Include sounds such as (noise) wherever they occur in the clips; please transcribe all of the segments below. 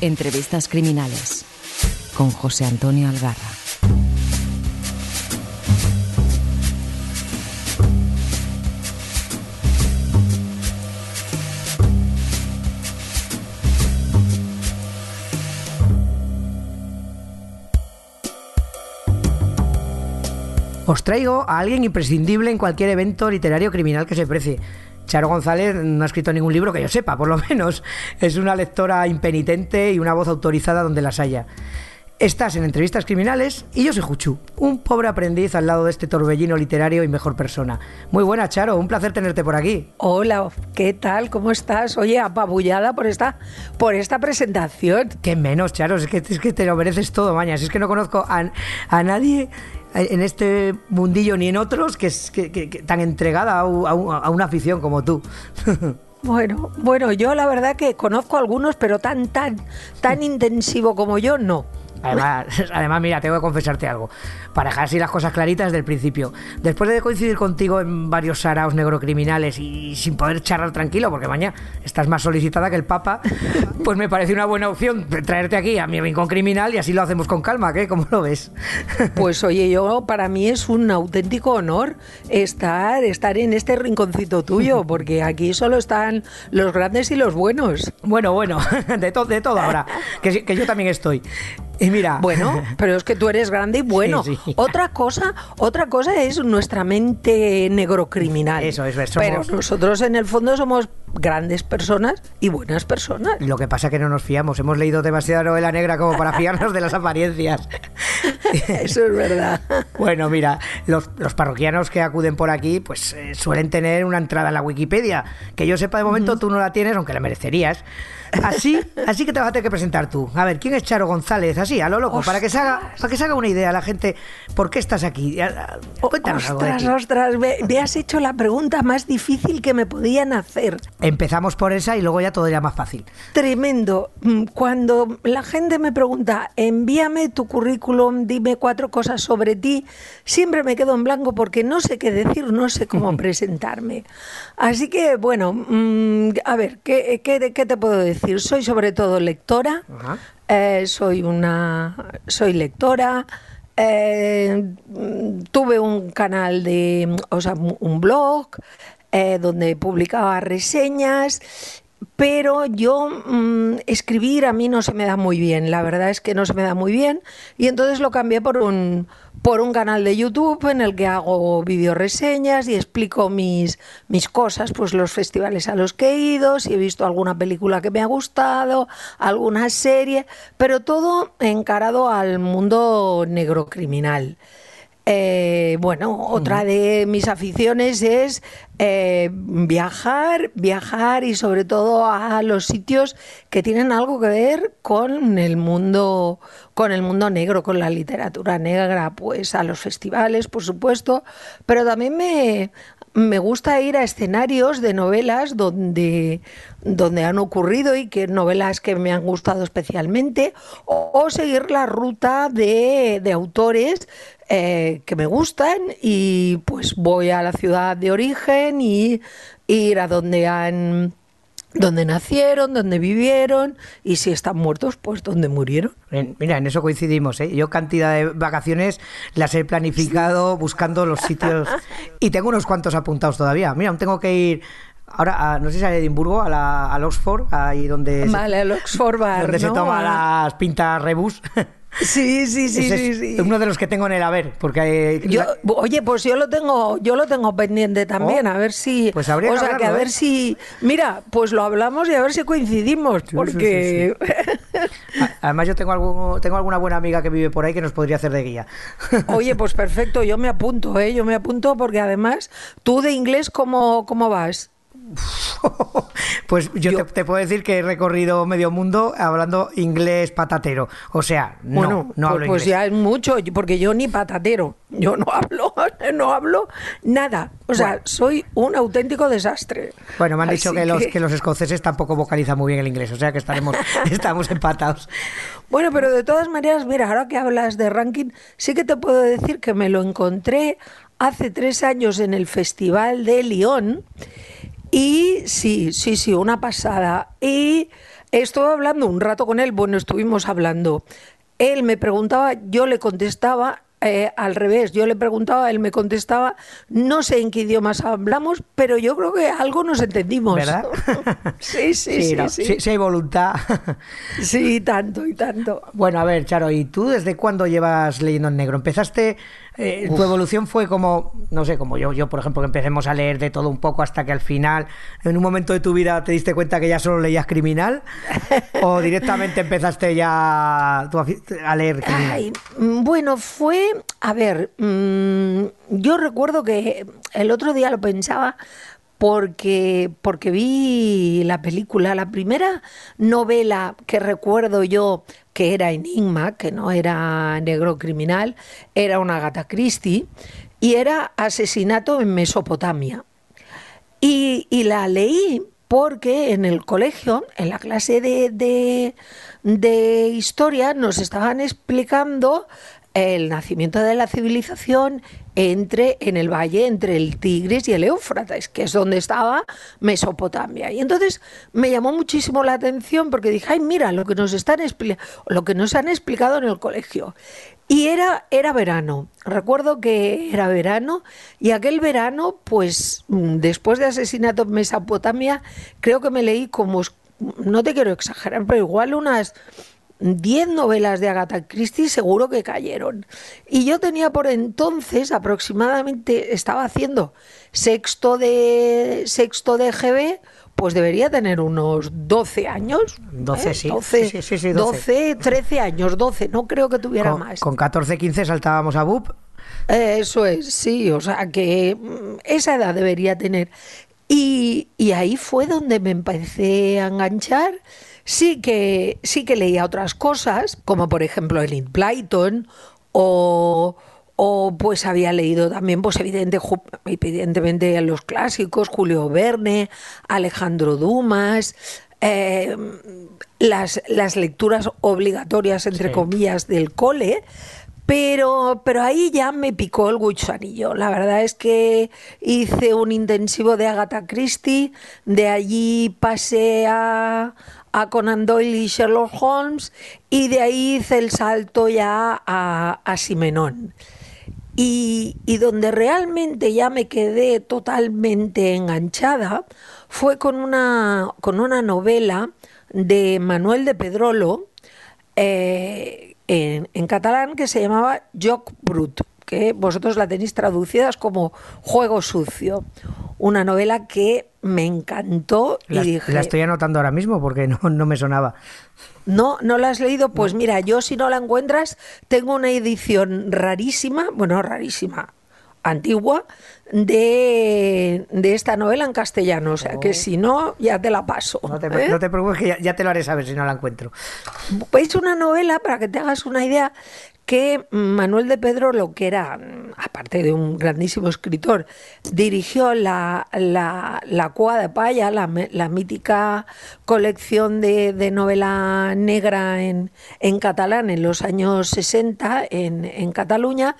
Entrevistas criminales con José Antonio Algarra. Os traigo a alguien imprescindible en cualquier evento literario criminal que se precie. Charo González no ha escrito ningún libro que yo sepa, por lo (laughs) menos. Es una lectora impenitente y una voz autorizada donde las haya. Estás en entrevistas criminales y yo soy Juchu, un pobre aprendiz al lado de este torbellino literario y mejor persona. Muy buena, Charo, un placer tenerte por aquí. Hola, ¿qué tal? ¿Cómo estás? Oye, apabullada por esta, por esta presentación. Qué menos, Charo, es que, es que te lo mereces todo, mañas. Es que no conozco a, a nadie en este mundillo ni en otros que es que, que, que tan entregada a, a, a, una afición como tú. (laughs) Bueno, bueno, yo la verdad que conozco algunos, pero tan, tan, tan intensivo como yo, no. Además, (laughs) además, mira, tengo que confesarte algo. Para dejar así las cosas claritas desde el principio. Después de coincidir contigo en varios saraos negrocriminales y sin poder charlar tranquilo, porque mañana estás más solicitada que el Papa, (laughs) pues me parece una buena opción traerte aquí a mi rincón criminal y así lo hacemos con calma, ¿qué? ¿Cómo lo ves? (laughs) Pues oye, yo para mí es un auténtico honor estar, estar en este rinconcito tuyo, porque aquí solo están los grandes y los buenos. Bueno, bueno, de, to de todo ahora, que, que yo también estoy. Y (laughs) mira, bueno, (laughs) pero es que tú eres grande y bueno. Sí, sí. Otra cosa, otra cosa es nuestra mente negrocriminal. Eso es, somos... pero nosotros en el fondo somos grandes personas y buenas personas. Lo que pasa es que no nos fiamos, hemos leído demasiada novela negra como para fiarnos de las apariencias. (laughs) Eso es verdad. Bueno, mira, los, los parroquianos que acuden por aquí, pues eh, suelen tener una entrada en la Wikipedia. Que yo sepa de momento uh -huh. tú no la tienes, aunque la merecerías. Así, así que te vas a tener que presentar tú. A ver, ¿quién es Charo González? Así, a lo loco, para que se haga, para que se haga una idea a la gente por qué estás aquí. Cuéntanos ostras, algo de ti. ostras, me, me, has hecho la pregunta más difícil que me podían hacer. Empezamos por esa y luego ya todo ya más fácil. Tremendo. Cuando la gente me pregunta, envíame tu currículum, dime cuatro cosas sobre ti, siempre me quedo en blanco porque no sé qué decir, no sé cómo (laughs) presentarme. Así que, bueno, mmm, a ver, ¿qué, qué, ¿qué te puedo decir? soy sobre todo lectora, eh, soy una, soy lectora, eh, tuve un canal de, o sea, un blog eh, donde publicaba reseñas pero yo mmm, escribir a mí no se me da muy bien, la verdad es que no se me da muy bien y entonces lo cambié por un, por un canal de YouTube en el que hago videoreseñas y explico mis, mis cosas, pues los festivales a los que he ido, si he visto alguna película que me ha gustado, alguna serie, pero todo encarado al mundo negro criminal. Eh, bueno, otra de mis aficiones es eh, viajar, viajar y sobre todo a los sitios que tienen algo que ver con el mundo, con el mundo negro, con la literatura negra, pues a los festivales, por supuesto, pero también me, me gusta ir a escenarios de novelas donde, donde han ocurrido y que novelas que me han gustado especialmente, o, seguir la ruta de, de autores eh, que me gustan y pues voy a la ciudad de origen y ir a donde han donde nacieron, donde vivieron y si están muertos, pues donde murieron. Mira, en eso coincidimos. ¿eh? Yo cantidad de vacaciones las he planificado buscando los sitios y tengo unos cuantos apuntados todavía. Mira, aún tengo que ir ahora, a, no sé si a Edimburgo, a la, al Oxford, ahí donde, vale, se, Oxford Bar, donde ¿no? se toma las pintas rebus. (laughs) Sí, sí, sí, Ese sí, es Uno de los que tengo en el haber, porque yo, oye, pues yo lo tengo, yo lo tengo pendiente también, oh, a ver si, pues habría o sea, que, que a ver ¿eh? si, mira, pues lo hablamos y a ver si coincidimos, sí, porque sí, (laughs) sí, además yo tengo algún, tengo alguna buena amiga que vive por ahí que nos podría hacer de guía. (laughs) Oye, pues perfecto, yo me apunto, eh, yo me apunto porque además tú de inglés cómo, cómo vas. (laughs) Pues yo, yo te, te, puedo decir que he recorrido medio mundo hablando inglés patatero. O sea, no, bueno, no hablo pues, pues inglés. ya es mucho, porque yo ni patatero, yo no (laughs) hablo, no hablo nada. O sea, bueno. soy un auténtico desastre. Bueno, me han Así dicho que, que, Los, que los escoceses tampoco vocalizan muy bien el inglés, o sea que estaremos, (laughs) estamos empatados. Bueno, pero de todas maneras, mira, ahora que hablas de ranking, sí que te puedo decir que me lo encontré hace tres años en el Festival de Lyon. Y sí, sí, sí, una pasada. Y estuve hablando un rato con él, bueno, estuvimos hablando. Él me preguntaba, yo le contestaba, eh, al revés, yo le preguntaba, él me contestaba, no sé en qué idiomas hablamos, pero yo creo que algo nos entendimos. ¿Verdad? (laughs) sí, sí, sí, sí, sí. hay voluntad. sí, tanto y tanto. Bueno, a ver, Charo, ¿y tú desde cuándo llevas leyendo en negro? ¿Empezaste eh, tu evolución fue como, no sé, como yo, yo por ejemplo, que empecemos a leer de todo un poco hasta que al final, en un momento de tu vida, te diste cuenta que ya solo leías criminal, (laughs) o directamente empezaste ya a leer criminal. Mm, bueno, fue, a ver, mm, yo recuerdo que el otro día lo pensaba porque, porque vi la película, la primera novela que recuerdo yo que era Enigma, que no era negro criminal, era una gata Christie, y era Asesinato en Mesopotamia. Y, la leí porque en el colegio, en la clase de, de, de historia, nos estaban explicando el nacimiento de la civilización entre en el valle entre el Tigris y el Éufrates, que es donde estaba Mesopotamia. Y entonces me llamó muchísimo la atención porque dije, ay, mira lo que nos están lo que nos han explicado en el colegio. Y era, era verano. Recuerdo que era verano y aquel verano, pues mm, después de asesinato en Mesopotamia, creo que me leí como, no te quiero exagerar, pero igual unas 10 novelas de Agatha Christie seguro que cayeron. Y yo tenía por entonces aproximadamente, estaba haciendo sexto de, sexto de GB, pues debería tener unos 12 años. 12, ¿eh? sí. 12, sí, sí, 12. 13 años, 12, no creo que tuviera más. Con 14, 15 saltábamos a BUP. Eso es, sí, o sea que mm, esa edad debería tener. Y, y ahí fue donde me empecé a enganchar Sí que, sí que leía otras cosas, como por ejemplo el Blyton o, o pues había leído también, pues evidente, evidentemente los clásicos, Julio Verne, Alejandro Dumas, eh, las, las, lecturas obligatorias, entre comillas, del cole, pero, pero ahí ya me picó el gusanillo. La verdad es que hice un intensivo de Agatha Christie, de allí pasé a, a Conan Doyle y Sherlock Holmes y de ahí hice el salto ya a, a Simenón. Y, y, donde realmente ya me quedé totalmente enganchada fue con una, con una novela de Manuel de Pedrolo eh, en, en, catalán que se llamaba Joc Brut, que vosotros la tenéis traducidas como Juego Sucio. Una novela que me encantó y la, dije... La estoy anotando ahora mismo porque no, no me sonaba. No, no la has leído. Pues mira, yo si no la encuentras, tengo una edición rarísima, bueno, rarísima, antigua, de, de esta novela en castellano. O sea, que oh. si no, ya te la paso. No te, ¿eh? no te preocupes, que ya, ya, te lo haré saber si no la encuentro. Pues una novela, para que te hagas una idea, que Manuel de Pedro, lo que era, aparte de un grandísimo escritor, dirigió la, la, la Cua de Paya, la, la mítica colección de, de, novela negra en, en catalán en los años 60 en, en Cataluña,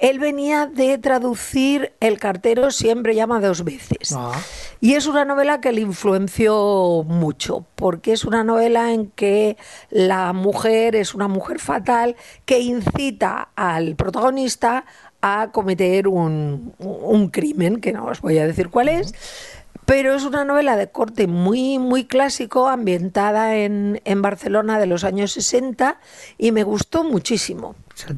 él venía de traducir El cartero siempre llama dos veces. Ah. Y es una novela que le influenció mucho, porque es una novela en que la mujer es una mujer fatal que incita al protagonista a cometer un, un crimen, que no os voy a decir cuál es. Pero es una novela de corte muy, muy clásico, ambientada en, en Barcelona de los años 60 y me gustó muchísimo.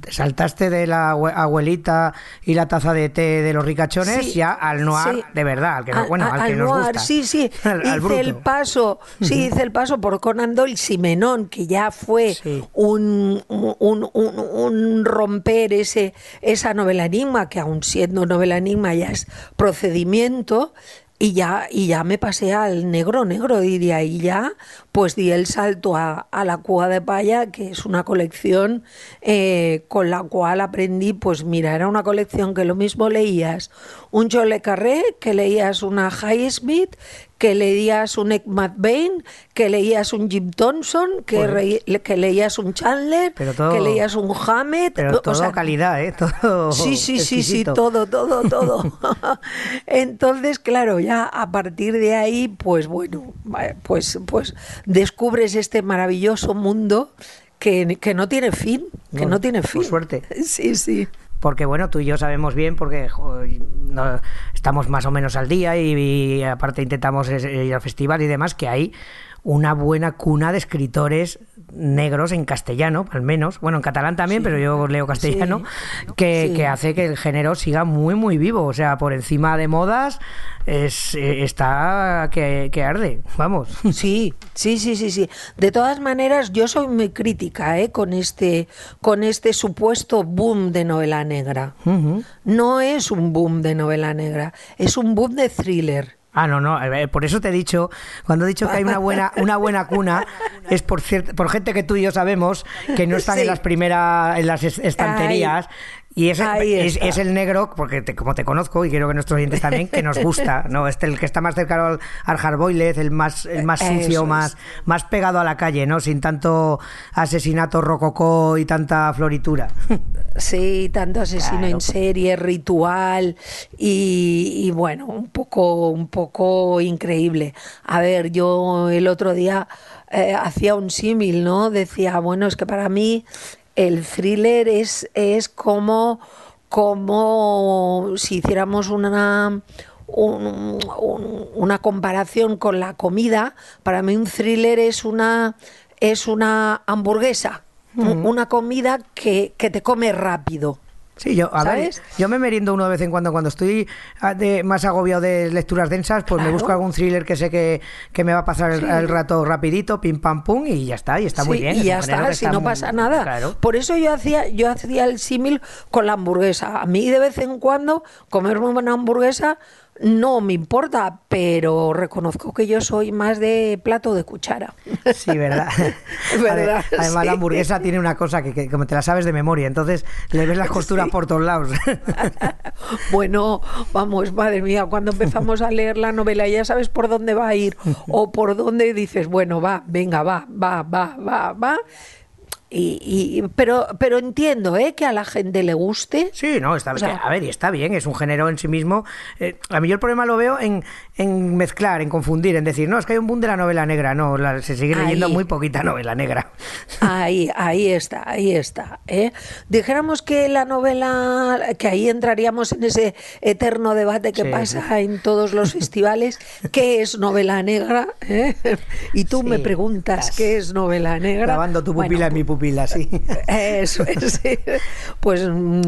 Saltaste de la abuelita y la taza de té de los ricachones ya al noir de verdad, al que, bueno, al, que nos gusta. Sí, sí. (laughs) hice el paso, sí, hice el paso por Conan Doyle Simenón, que ya fue un, un, un, un, romper ese esa novela enigma, que aún siendo novela enigma ya es procedimiento y ya, y ya me pasé al negro negro y ya pues di el salto a, a la Cuba de Paya, que es una colección eh, con la cual aprendí, pues mira, era una colección que lo mismo leías un Chole Carré, que leías una Highsmith, que leías un Ekmat Bain, que leías un Jim Thompson, que, que leías un Chandler, que leías un Hammett. Pero todo calidad, ¿eh? (laughs) Todo sí, sí, sí, sí, todo, todo, todo. (laughs) (laughs) Entonces, claro, ya a partir de ahí, pues bueno, pues, pues descubres este maravilloso mundo que, que no tiene fin, que no, tiene fin. Por suerte. Sí, sí porque bueno, tú y yo sabemos bien, porque no, estamos más o menos al día y, y, aparte intentamos ir al festival y demás, que hay una buena cuna de escritores negros en castellano, al menos, bueno, en catalán también, pero yo leo castellano, que, hace que el género siga muy, muy vivo, o sea, por encima de modas es, eh, está que, arde, vamos. Sí, sí, sí, sí, sí. De todas maneras, yo soy muy crítica ¿eh? con, este, con este supuesto boom de novela negra. No es un boom de novela negra, es un boom de thriller. Ah, no, no, por eso te he dicho, cuando he dicho que hay una buena, una buena cuna, es por por gente que tú y yo sabemos que no están en las primeras, en las estanterías, y es, es, el negro, porque como te conozco y quiero que nuestros oyentes también, que nos gusta, (laughs) ¿no? Este el que está más cercano al, al hardboiled, el más, el más sucio, más, más pegado a la calle, ¿no? Sin tanto asesinato rococó y tanta floritura. Sí, tanto asesino en serie, ritual y, bueno, un poco, un poco increíble. A ver, yo el otro día eh, hacía un símil, ¿no? Decía, bueno, es que para mí el thriller es, es como, como si hiciéramos una, una comparación con la comida. Para mí un thriller es una, es una hamburguesa, una comida que, que te come rápido. Sí, yo, a ver, yo me meriendo uno de vez en cuando cuando estoy ah, de, más agobiado de lecturas densas, pues me busco algún thriller que sé que, me va a pasar el, rato rapidito, pim pam pum y ya está, y está muy bien. Y ya está, si no pasa nada. Por eso yo hacía yo hacía el símil con la hamburguesa. A mí de vez en cuando comerme una hamburguesa no me importa, pero reconozco que yo soy más de plato de cuchara. Sí, ¿verdad? (laughs) Además, la hamburguesa tiene una cosa que, como te la sabes de memoria, entonces le ves las costuras por todos lados. (laughs) bueno, vamos, madre mía, cuando empezamos a leer la novela ya sabes por dónde va a ir o por dónde dices, bueno, va, venga, va, va, va, va, va y, pero, pero entiendo ¿eh? que a la gente le guste. Sí, no, está, a ver, y está bien, es un género en sí mismo. Eh, a mí yo el problema lo veo en, en, mezclar, en confundir, en decir, no, es que hay un boom de la novela negra. No, se sigue leyendo muy poquita novela negra. (laughs) Ahí, ahí está, ahí está. ¿eh? Dijéramos que la novela, que ahí entraríamos en ese eterno debate que pasa en todos los festivales, ¿qué es novela negra? ¿Eh? Y tú me preguntas, ¿qué es novela negra? Grabando tu pupila en mi pupila eso es. Pues.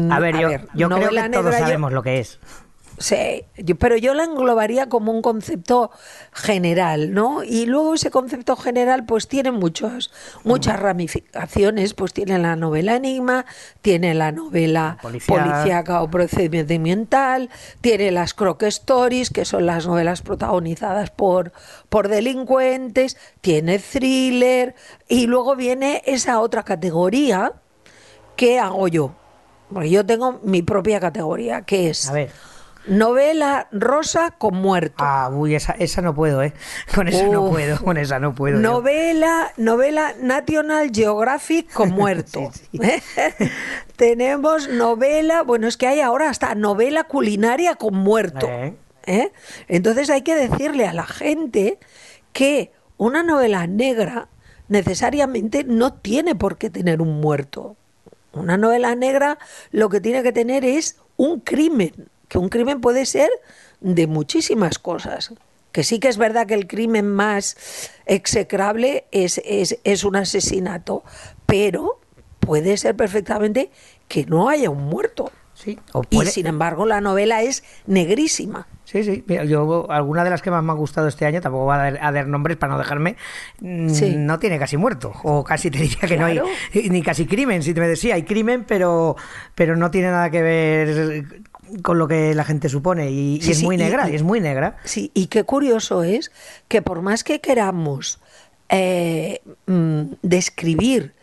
A ver, yo, yo creo que todos sabemos lo que es. Sí, pero yo la englobaría como un concepto general, ¿no? Y luego ese concepto general pues tiene muchos, muchas ramificaciones, pues tiene la novela enigma, tiene la novela policíaca o procedimental, tiene las croque stories, que son las novelas protagonizadas por, por delincuentes, tiene thriller, y luego viene esa otra categoría que hago yo. Porque yo tengo mi propia categoría, que es... A ver Novela rosa con muerto. Ah, uy, esa, esa no puedo, ¿eh? (laughs) Con esa no puedo, con esa no puedo. Novela, novela National Geographic con (laughs) muerto. (laughs) Tenemos novela, bueno, es que hay ahora hasta novela culinaria con muerto. Eh. ¿eh? Entonces hay que decirle a la gente que una novela negra necesariamente no tiene por qué tener un muerto. Una novela negra lo que tiene que tener es un crimen que un crimen puede ser de muchísimas cosas. Que sí que es verdad que el crimen más execrable es, es, un asesinato, pero puede ser perfectamente que no haya un muerto. Sí, Y sin embargo la novela es negrísima. Sí, sí. yo, alguna de las que más me ha gustado este año, tampoco voy a dar, nombres para no dejarme, mm, no tiene casi muerto. O casi te diría que no hay ni casi crimen. Si te me decía, hay crimen, pero, pero no tiene nada que ver con lo que la gente supone y, es muy negra, y, es muy negra. Sí, y qué curioso es que por más que queramos eh, mm, describir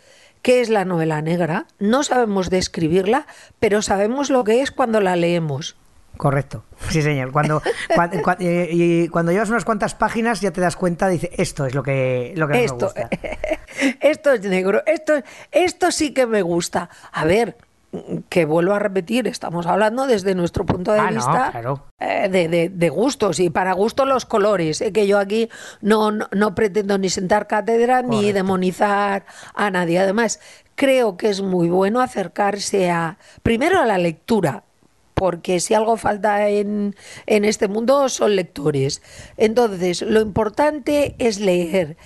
qué es la novela negra, no sabemos describirla, pero sabemos lo que es cuando la leemos. Correcto, sí señor. Cuando, (laughs) y, cuando llevas unas cuantas páginas ya te das cuenta, dice, esto es lo que, lo que esto, me gusta. (laughs) Esto es negro, esto, esto sí que me gusta. A ver, que vuelvo a repetir, estamos hablando desde nuestro punto de Ah, no, vista claro. eh, de, de- de gustos y para gusto los colores. eh, que yo aquí no, no, no pretendo ni sentar cátedra ni demonizar a nadie. Además, creo que es muy bueno acercarse a, primero a la lectura, porque si algo falta en, en este mundo son lectores. Entonces, lo importante es leer.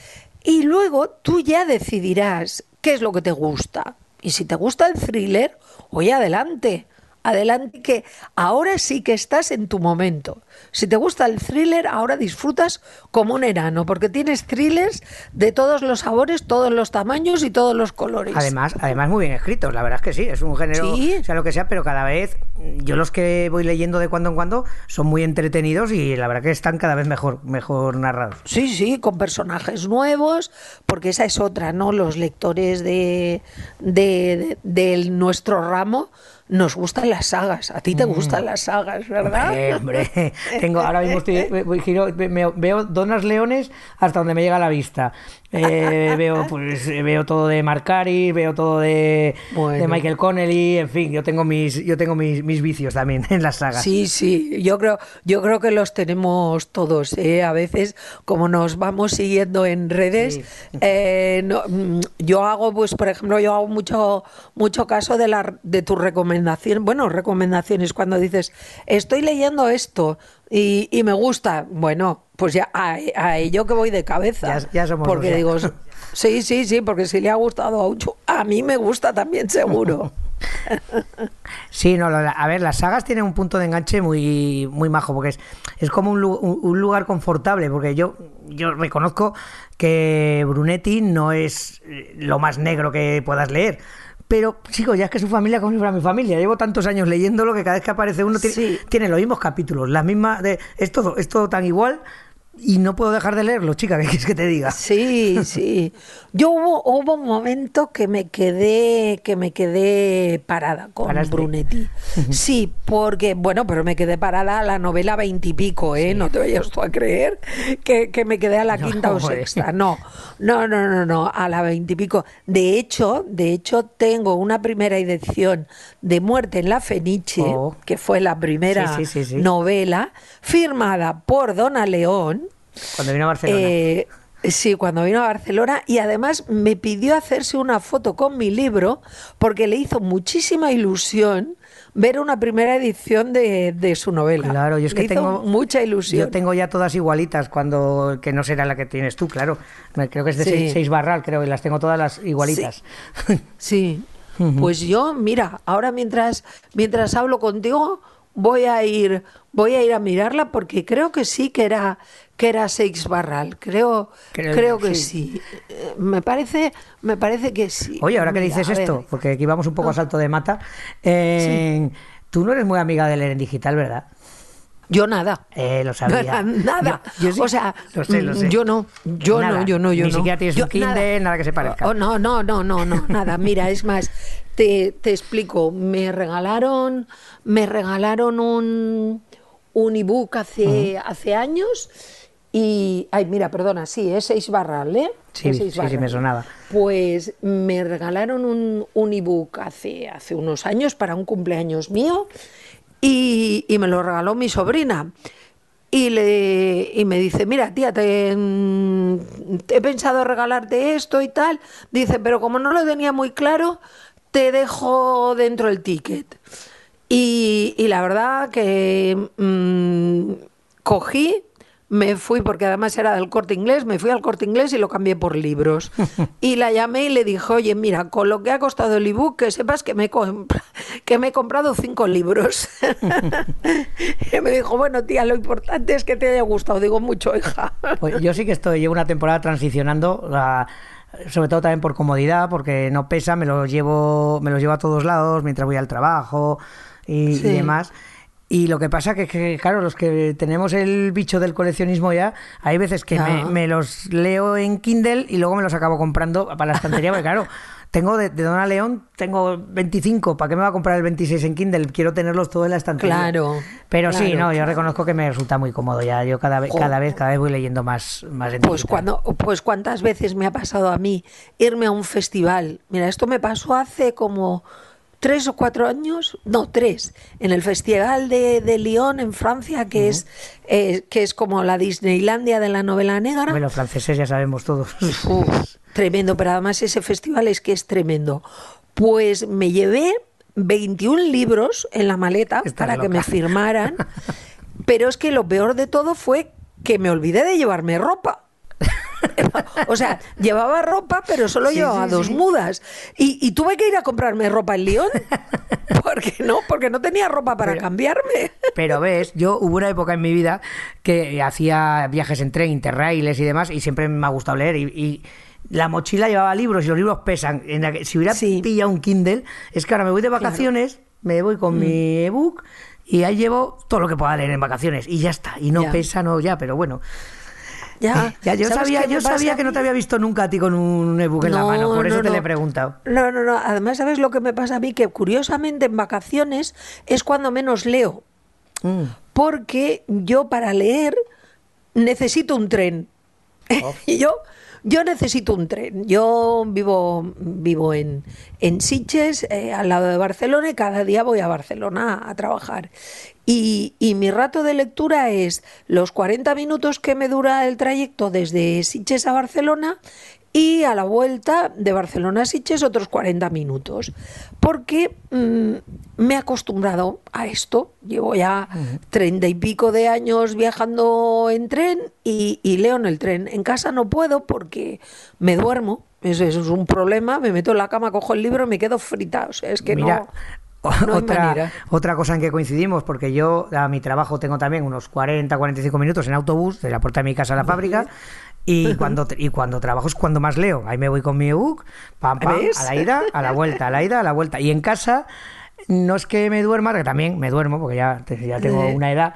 Y luego tú ya decidirás qué es lo que te gusta. Y si te gusta el thriller, oye, adelante. Adelante, que ahora sí que estás en tu momento. Si te gusta el thriller, ahora disfrutas como un enano, porque tienes thrillers de todos los sabores, todos los tamaños y todos los colores. Además, además muy bien escritos, la verdad es que sí, es un género, Sí. sea lo que sea, pero cada vez yo los que voy leyendo de cuando en cuando son muy entretenidos y la verdad que están cada vez mejor, mejor narrados. Sí, sí, con personajes nuevos, porque esa es otra, ¿no? Los lectores de, de, de- de nuestro ramo nos gustan las sagas. A ti te gustan las sagas, ¿verdad? Hombre, (laughs) tengo, ahora mismo estoy, (laughs) giro- veo Donas Leones hasta donde me llega la vista. Eh, veo, pues, eh, veo todo de Marcari, veo todo de, Bueno. de Michael Connelly, en fin, yo tengo mis, yo tengo mis, mis vicios también en las sagas. Sí, sí, yo creo, yo creo que los tenemos todos. ¿eh? A veces, como nos vamos siguiendo en redes, Sí. eh, no, mm, yo hago, pues, por ejemplo, yo hago mucho, mucho caso de la, de tu recomendación. Bueno, recomendaciones cuando dices, estoy leyendo esto y, y me gusta. Bueno, pues ya a, a ello que voy de cabeza. Ya- ya somos porque digo, sí, sí, sí, porque si le ha gustado a Ucho, a mí me gusta también seguro. (laughs) Sí, no, a ver, las sagas tienen un punto de enganche muy, muy majo, porque es, es como un- un lugar confortable, porque yo, yo reconozco que Brunetti no es eh, lo más negro que puedas leer. Pero, chicos, ya es que su familia como si fuera mi familia. Llevo tantos años leyéndolo que cada vez que aparece uno tiene, Sí. tiene los mismos capítulos, las mismas de, es todo, es todo tan igual y no puedo dejar de leerlo, chica, ¿qué quieres que te diga? Sí, sí. Yo hubo, hubo un momento que me quedé, que me quedé parada con Paraste. Brunetti. Sí, porque, bueno, pero me quedé parada a la novela veintipico, ¿eh? No te vayas tú a creer que, que me quedé a la No, quinta o sexta. No, no, no, no, no, a la veintipico. De hecho, de hecho, tengo una primera edición de Muerte en la Feniche, Oh. que fue la primera sí, sí. novela, firmada por Dona León. Cuando vino a Barcelona. Eh, sí, cuando vino a Barcelona y además me pidió hacerse una foto con mi libro porque le hizo muchísima ilusión ver una primera edición de, de su novela. Claro, yo es Le que tengo mucha ilusión. Yo tengo ya todas igualitas cuando que no será la que tienes tú, claro. Creo que es de Sí. seis, seis barral, creo, y las tengo todas las igualitas. Sí. (laughs) Pues yo, mira, ahora mientras mientras hablo contigo voy a ir voy a ir a mirarla porque creo que sí que era que era Seix Barral. Creo Creo- creo, que sí. sí. Eh, Me parece me parece que sí. Oye, ahora que dices ver. esto, porque aquí vamos un poco a salto de mata, eh, tú no eres muy amiga de leer en digital, ¿verdad? Yo nada. Eh, lo sabía. (laughs) Nada. Yo- yo sí. o sea, Lo sé, lo sé. yo no, yo Nada. no, yo no, yo Ni no. siquiera tienes Yo- un Kindle, nada que se parezca. Oh, no, no, no, no, no, (laughs) nada. Mira, es más, te, te explico. Me regalaron, me regalaron un, un ebook hace, hace años y, ay, mira, perdona, sí, es 6 barral, ¿eh? Sí, seis sí, sí, me sonaba. Pues me regalaron un, un ebook hace, hace unos años para un cumpleaños mío y, y me lo regaló mi sobrina. Y, le, y me dice, mira, tía, te, te he pensado regalarte esto y tal. Dice, pero como no lo tenía muy claro, te dejo dentro el ticket. Y, y la verdad que mm, cogí, me fui, porque además era del corte inglés, me fui al corte inglés y lo cambié por libros. (laughs) Y la llamé y le dije, oye, mira, con lo que ha costado el ebook, que sepas que me, he (laughs) que me he comprado cinco libros. (laughs) y me dijo, bueno, tía, lo importante es que te haya gustado. Digo, mucho, hija. Pues yo sí que estoy, llevo una temporada transicionando, la- sobre todo también por comodidad, porque no pesa, me los llevo, me los llevo a todos lados mientras voy al trabajo y, y demás. Y lo que pasa que, que, claro, los que tenemos el bicho del coleccionismo ya, hay veces que me, me los leo en Kindle y luego me los acabo comprando para la estantería, porque claro, (laughs) tengo de, de Dona León, tengo 25, ¿para qué me va a comprar el 26 en Kindle? Quiero tenerlos todos en la estantería. Claro, Pero sí, claro, no, yo reconozco que me resulta muy cómodo ya, yo cada vez, cada vez, cada vez voy leyendo más, más en Pues cuando, pues cuántas veces me ha pasado a mí irme a un festival. Mira, esto me pasó hace como tres o cuatro años, no, tres, en el Festival de, de Lyon, en Francia, que, es, eh, que es como la Disneylandia de la novela negra. Bueno, los franceses ya sabemos todos. Uf, tremendo, pero además ese festival es que es tremendo. Pues me llevé 21 libros en la maleta para que me firmaran, (laughs) pero es que lo peor de todo fue que me olvidé de llevarme ropa. (laughs) O sea, llevaba ropa, pero solo Sí, llevaba sí, dos sí. mudas. Y, y tuve que ir a comprarme ropa en Lyon. (laughs) Porque no, porque no tenía ropa para Pero- cambiarme. Pero ves, yo hubo una época en mi vida que hacía viajes en tren, interrails y demás, y siempre me ha gustado leer. Y, y la mochila llevaba libros y los libros pesan. En la que- si hubiera Sí. pillado un Kindle, es que ahora me voy de vacaciones, me voy con mi ebook y ahí llevo todo lo que pueda leer en vacaciones. Y ya está. Y no Ya. pesa, no, ya, pero bueno. Ya, (laughs) Ya, yo ¿sabes sabía, yo sabía que no te había visto nunca a ti con un ebook en la No, mano, por eso no, te lo he preguntado. No, no, no. Además, ¿sabes lo que me pasa a mí? Que curiosamente en vacaciones es cuando menos leo. Mm. Porque yo para leer necesito un tren. (laughs) Oh. y yo, yo necesito un tren. Yo vivo, vivo en, en Sitges, eh, al lado de Barcelona, y cada día voy a Barcelona a trabajar. Y, y mi rato de lectura es los 40 minutos que me dura el trayecto desde Sitges a Barcelona y a la vuelta de Barcelona a Sitges otros 40 minutos. Porque mm, me he acostumbrado a esto. Llevo ya treinta y pico de años viajando en tren y, y leo en el tren. En casa no puedo porque me duermo. Eso, eso es un problema. Me meto en la cama, cojo el libro y me quedo frita. O sea, es que Mira, no, no otra, otra cosa en que coincidimos, porque yo a mi trabajo tengo también unos 40, 45 minutos en autobús, de la puerta de mi casa a la fábrica, y cuando, y cuando trabajo es cuando más leo. Ahí me voy con mi ebook, pam, pam, ¿Ves? a la ida, a la vuelta, a la ida, a la vuelta. Y en casa no es que me duerma, que también me duermo, porque ya, ya tengo una edad.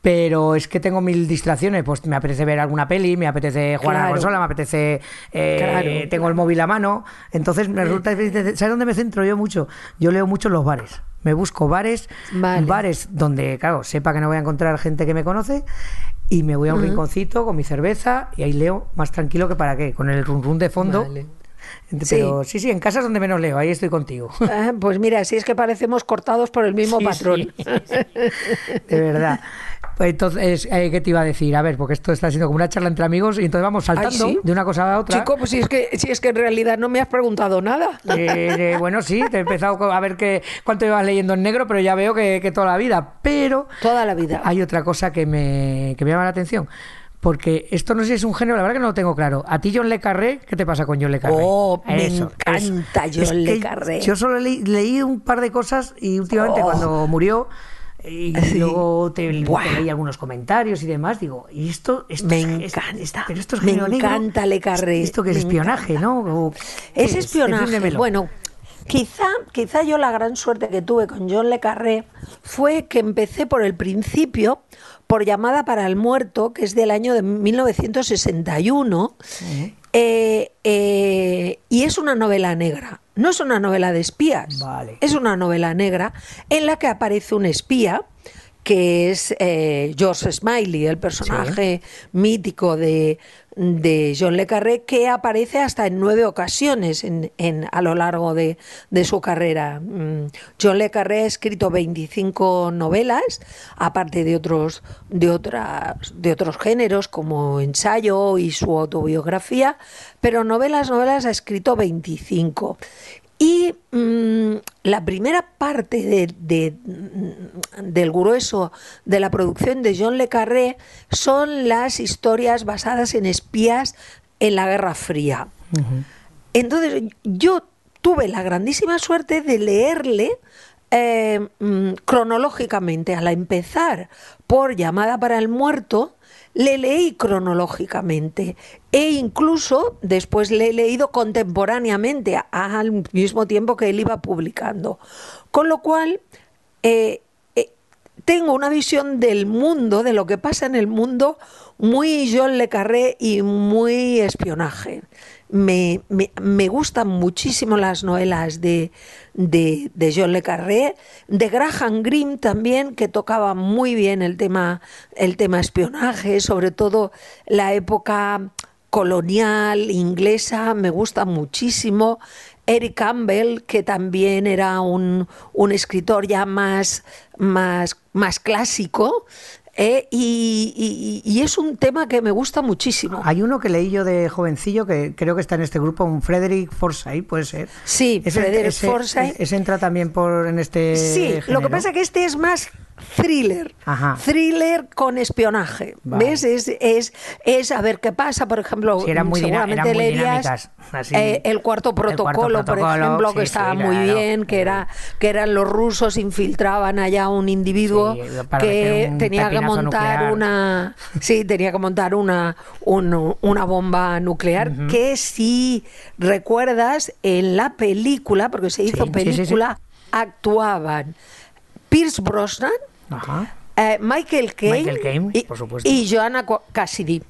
Pero es que tengo mil distracciones, pues me apetece ver alguna peli, me apetece jugar a la consola, me apetece... eh, Claro, tengo el móvil a mano, entonces me resulta difícil. ¿Sabes dónde me centro yo mucho? Yo leo mucho en los bares. Me busco bares, Vale. bares donde, claro, sepa que no voy a encontrar gente que me conoce y me voy a un rinconcito con mi cerveza y ahí leo más tranquilo que para qué, con el run run de fondo. Vale. Pero sí, sí, en casa es donde menos leo, ahí estoy contigo. (laughs) Ah, Pues mira, si es que parecemos cortados por el mismo Sí, patrón. sí. (laughs) De verdad. (laughs) Pues entonces, eh, ¿qué te iba a decir? A ver, porque esto está siendo como una charla entre amigos y entonces vamos saltando ¿sí? de una cosa a otra. Chico, pues si es que si es que en realidad no me has preguntado nada. Eh, de- bueno, sí, te he empezado a ver que, cuánto ibas leyendo en negro, pero ya veo que, que toda la vida. Pero Toda la vida. hay otra cosa que me, que me llama la atención. Porque esto no sé si es un género, la verdad que no lo tengo claro. ¿A ti John Le Carré? ¿Qué te pasa con John Le Carré? Oh, me encanta John Es Le Carré. Yo solo leí, leí un par de cosas y últimamente Oh. cuando murió y Sí. luego te, te leí algunos comentarios y demás, digo, ¿y esto? esto Me es- es- encanta. pero esto es Me encanta Le Carré. ¿Esto que es espionaje, no? O- ¿qué Es espionaje. Bueno, quizá, quizá yo la gran suerte que tuve con John Le Carré fue que empecé por el principio, por Llamada para el Muerto, que es del año de 1961, eh, eh, y es una novela negra. No es una novela de espías. Vale. Es una novela negra en la que aparece un espía que es eh, George Smiley, el personaje mítico de, de John Le Carré, que aparece hasta en nueve ocasiones en, en- a lo largo de, de su carrera. Mm, John Le Carré ha escrito 25 novelas, aparte de otros, de, otras, de otros géneros como ensayo y su autobiografía, pero novelas, novelas ha escrito 25. Y mm, la primera parte de- de, mm, del grueso de la producción de John Le Carré son las historias basadas en espías en la Guerra Fría. Entonces yo tuve la grandísima suerte de leerle eh, mm, cronológicamente. Al empezar por Llamada para el Muerto, le leí cronológicamente e incluso después le he leído contemporáneamente al mismo tiempo que él iba publicando. Con lo cual, eh, eh, tengo una visión del mundo, de lo que pasa en el mundo, muy John Le Carré y muy espionaje. Me, me- me gustan muchísimo las novelas de, de, de John Le Carré, de Graham Greene también, que tocaba muy bien el tema, el tema espionaje, sobre todo la época colonial inglesa, me gusta muchísimo. Eric Campbell, que también era un, un escritor ya más, más, más clásico, eh, y, y, y, es un tema que me gusta muchísimo. Hay uno que leí yo de jovencillo que creo que está en este grupo, un Frederick Forsyth, puede ser. Sí, ese, Frederick ese, Forsyth. Ese entra también por en este. Sí, género. lo que pasa es que este es más thriller, Ajá. thriller con espionaje, Vale. ¿ves? Es, es, es a ver qué pasa, por ejemplo, Sí, eran muy seguramente eran muy leerías, así. eh, el cuarto El cuarto protocolo, por protocolo, ejemplo, que sí, estaba sí, muy claro. bien, que era que eran los rusos infiltraban allá un individuo que tenía que pepinazo montar una sí, tenía que montar una un- una bomba nuclear que si recuerdas en la película, porque se hizo Sí, sí, película, actuaban Pierce Brosnan, Ajá. eh, Michael Caine, y, por supuesto. y Joanna Cassidy.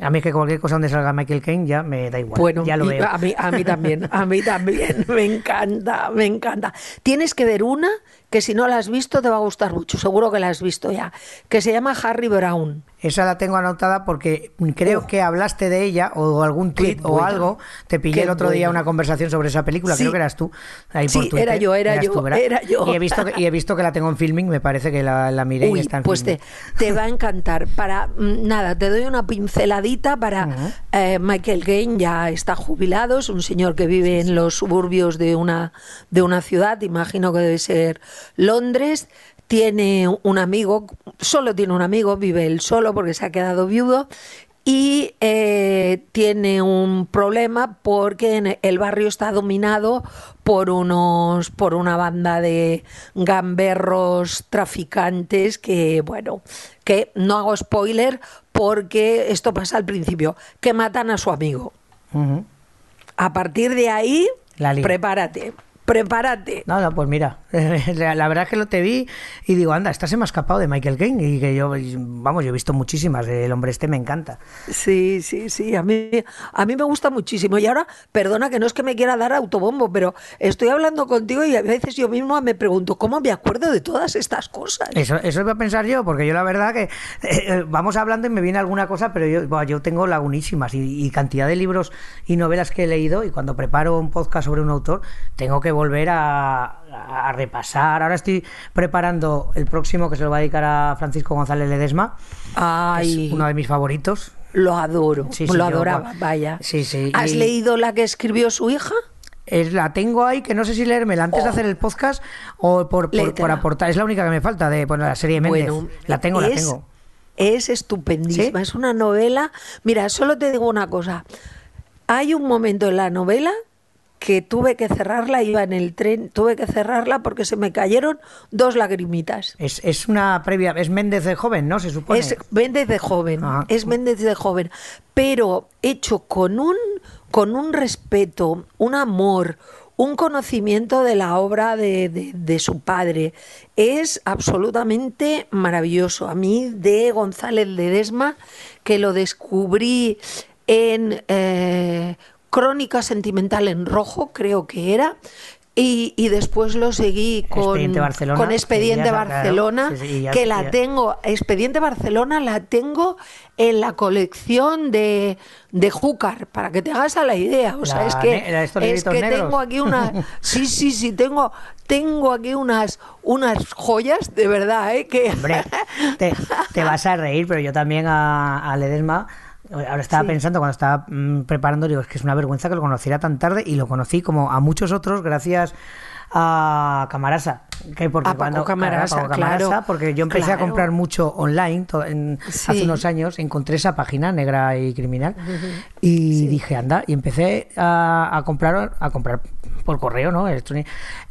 A mí es que cualquier cosa donde salga Michael Caine ya me da igual. Bueno, ya lo veo. A, mí, a mí también, a mí también, (laughs) me encanta, me encanta. Tienes que ver una que si no la has visto te va a gustar mucho, seguro que la has visto ya, que se llama Harry Brown. Esa la tengo anotada porque creo Oh. que hablaste de ella o algún tweet o buena. algo. Te pillé Qué el otro día una conversación sobre esa película. Sí. Creo que eras tú. Ahí Sí, por Twitter. era yo, era Eras yo, era yo. Y he visto que, y he visto que la tengo en filming. Me parece que la, la miré y está en pues te, filming. te va a encantar. Para mm, nada, te doy una pinceladita para eh, Michael Gain, ya está jubilado, es un señor que vive en los suburbios de una, de una ciudad, imagino que debe ser Londres. Tiene un amigo, solo tiene un amigo, vive él solo porque se ha quedado viudo. Y eh, tiene un problema porque en el barrio está dominado por unos por una banda de gamberros traficantes que bueno que no hago spoiler porque esto pasa al principio que matan a su amigo a partir de ahí prepárate prepárate No, no, pues mira, (laughs) la verdad es que lo te vi y digo, anda, esta se me ha escapado de Michael Caine y que yo, vamos, yo he visto muchísimas, el hombre este me encanta. Sí, sí, sí, a mí, a mí me gusta muchísimo. Y ahora, perdona que no es que me quiera dar autobombo, pero estoy hablando contigo y a veces yo misma me pregunto, ¿cómo me acuerdo de todas estas cosas? Eso, eso iba a pensar yo, porque yo la verdad que eh, vamos hablando y me viene alguna cosa, pero yo, yo tengo lagunísimas y, y cantidad de libros y novelas que he leído y cuando preparo un podcast sobre un autor tengo que volver a, a repasar. Ahora estoy preparando el próximo que se lo va a dedicar a Francisco González Ledesma. Ay, Es uno de mis favoritos. lo adoro, Sí, sí, lo adoraba, vaya. Sí, sí, ¿Has y- leído la que escribió su hija? Es, la tengo ahí, que no sé si leérmela antes de Oh. hacer el podcast o por, por, aportar. Es la única que me falta de poner la serie de Méndez. la tengo, la es- tengo. Es estupendísima, ¿Sí? es una novela. Mira, solo te digo una cosa. Hay un momento en la novela que tuve que cerrarla, iba en el tren, tuve que cerrarla porque se me cayeron dos lagrimitas. Es, es una previa, es Méndez de joven, ¿no? Se supone. Es Méndez de joven, Ajá. es Méndez de joven, pero hecho con un, con un respeto, un amor, un conocimiento de la obra de, de- de su padre. Es absolutamente maravilloso. A mí de González Ledesma, que lo descubrí en eh, Crónica Sentimental en Rojo, creo que era. Y, y después lo seguí con Expediente Barcelona, con que Expediente ya se ha- Barcelona, sí, sí, y ya- que la ya- tengo, Expediente Barcelona la tengo en la colección de, de Júcar, para que te hagas a la idea. O sea, La es que, es que negros. tengo aquí una. (laughs) Sí, sí, sí, tengo, tengo aquí unas, unas joyas, de verdad, ¿eh? Que, Hombre, (laughs) te, te vas a reír, pero yo también a, a Ledesma. Ahora estaba Sí. pensando cuando estaba mm, preparando, digo, es que es una vergüenza que lo conociera tan tarde y lo conocí como a muchos otros gracias a Camarasa. Que porque A Paco cuando, Camarasa, Paco Camarasa, claro, porque yo empecé a comprar mucho online en- hace unos años, encontré esa página negra y criminal y dije, anda, y empecé a, a comprar a comprar por correo, ¿no?